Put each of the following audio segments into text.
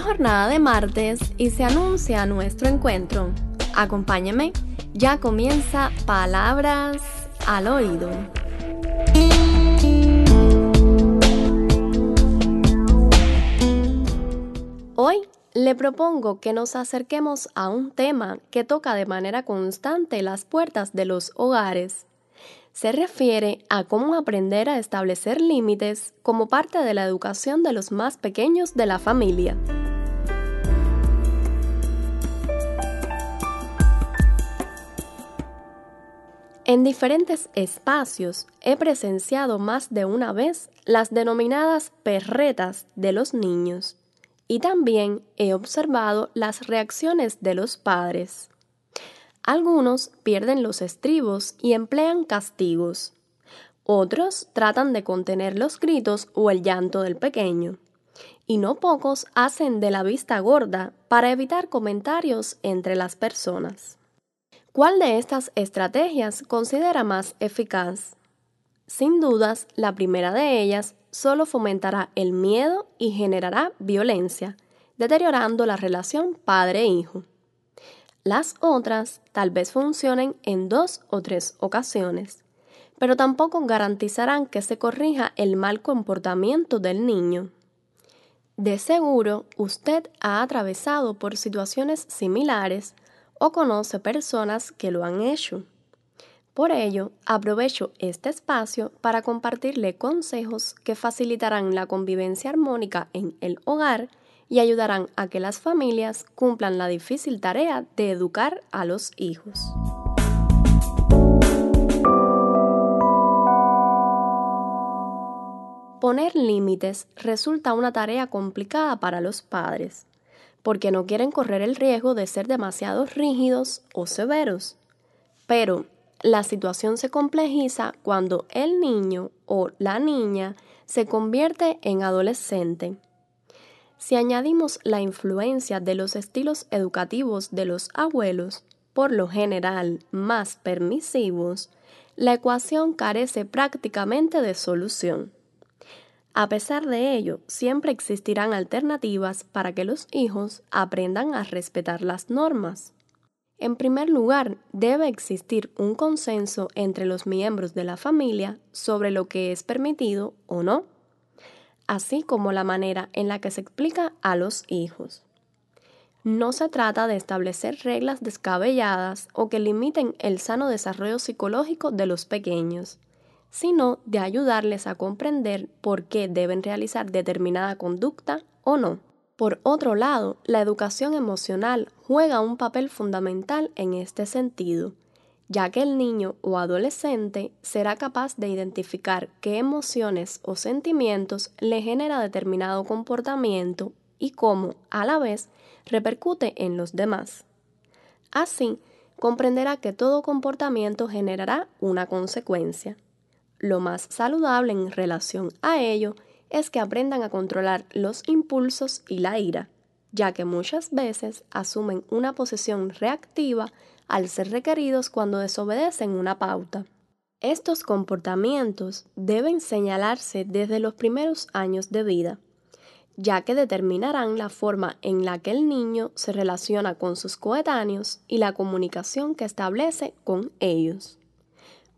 jornada de martes y se anuncia nuestro encuentro. Acompáñame, ya comienza Palabras al Oído. Hoy le propongo que nos acerquemos a un tema que toca de manera constante las puertas de los hogares se refiere a cómo aprender a establecer límites como parte de la educación de los más pequeños de la familia. En diferentes espacios he presenciado más de una vez las denominadas perretas de los niños y también he observado las reacciones de los padres. Algunos pierden los estribos y emplean castigos. Otros tratan de contener los gritos o el llanto del pequeño. Y no pocos hacen de la vista gorda para evitar comentarios entre las personas. ¿Cuál de estas estrategias considera más eficaz? Sin dudas, la primera de ellas solo fomentará el miedo y generará violencia, deteriorando la relación padre-hijo. Las otras tal vez funcionen en dos o tres ocasiones, pero tampoco garantizarán que se corrija el mal comportamiento del niño. De seguro, usted ha atravesado por situaciones similares o conoce personas que lo han hecho. Por ello, aprovecho este espacio para compartirle consejos que facilitarán la convivencia armónica en el hogar y ayudarán a que las familias cumplan la difícil tarea de educar a los hijos. Poner límites resulta una tarea complicada para los padres, porque no quieren correr el riesgo de ser demasiado rígidos o severos. Pero la situación se complejiza cuando el niño o la niña se convierte en adolescente si añadimos la influencia de los estilos educativos de los abuelos, por lo general más permisivos, la ecuación carece prácticamente de solución. A pesar de ello, siempre existirán alternativas para que los hijos aprendan a respetar las normas. En primer lugar, debe existir un consenso entre los miembros de la familia sobre lo que es permitido o no así como la manera en la que se explica a los hijos. No se trata de establecer reglas descabelladas o que limiten el sano desarrollo psicológico de los pequeños, sino de ayudarles a comprender por qué deben realizar determinada conducta o no. Por otro lado, la educación emocional juega un papel fundamental en este sentido, ya que el niño o adolescente será capaz de identificar qué emociones o sentimientos le genera determinado comportamiento y cómo, a la vez, repercute en los demás. Así, comprenderá que todo comportamiento generará una consecuencia. Lo más saludable en relación a ello es que aprendan a controlar los impulsos y la ira, ya que muchas veces asumen una posición reactiva al ser requeridos cuando desobedecen una pauta. Estos comportamientos deben señalarse desde los primeros años de vida, ya que determinarán la forma en la que el niño se relaciona con sus coetáneos y la comunicación que establece con ellos.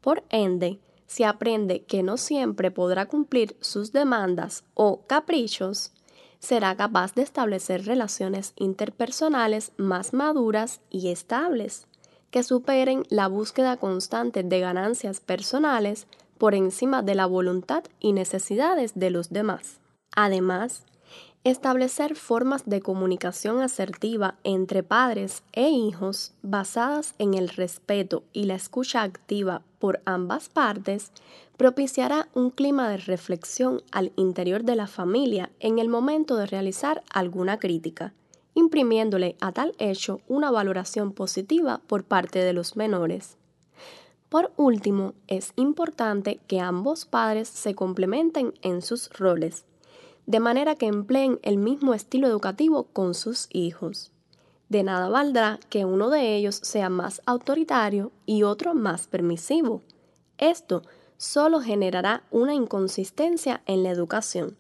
Por ende, si aprende que no siempre podrá cumplir sus demandas o caprichos, será capaz de establecer relaciones interpersonales más maduras y estables que superen la búsqueda constante de ganancias personales por encima de la voluntad y necesidades de los demás. Además, establecer formas de comunicación asertiva entre padres e hijos basadas en el respeto y la escucha activa por ambas partes propiciará un clima de reflexión al interior de la familia en el momento de realizar alguna crítica imprimiéndole a tal hecho una valoración positiva por parte de los menores. Por último, es importante que ambos padres se complementen en sus roles, de manera que empleen el mismo estilo educativo con sus hijos. De nada valdrá que uno de ellos sea más autoritario y otro más permisivo. Esto solo generará una inconsistencia en la educación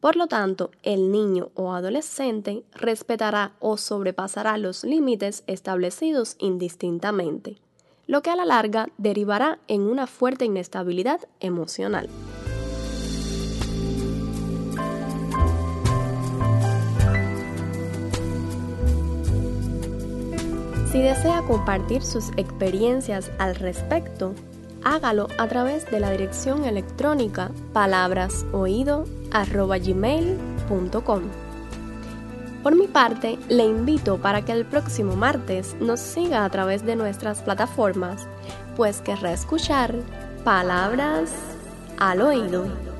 Por lo tanto, el niño o adolescente respetará o sobrepasará los límites establecidos indistintamente, lo que a la larga derivará en una fuerte inestabilidad emocional. Si desea compartir sus experiencias al respecto, hágalo a través de la dirección electrónica palabrasoído.gmail.com Por mi parte, le invito para que el próximo martes nos siga a través de nuestras plataformas, pues querrá escuchar palabras al oído.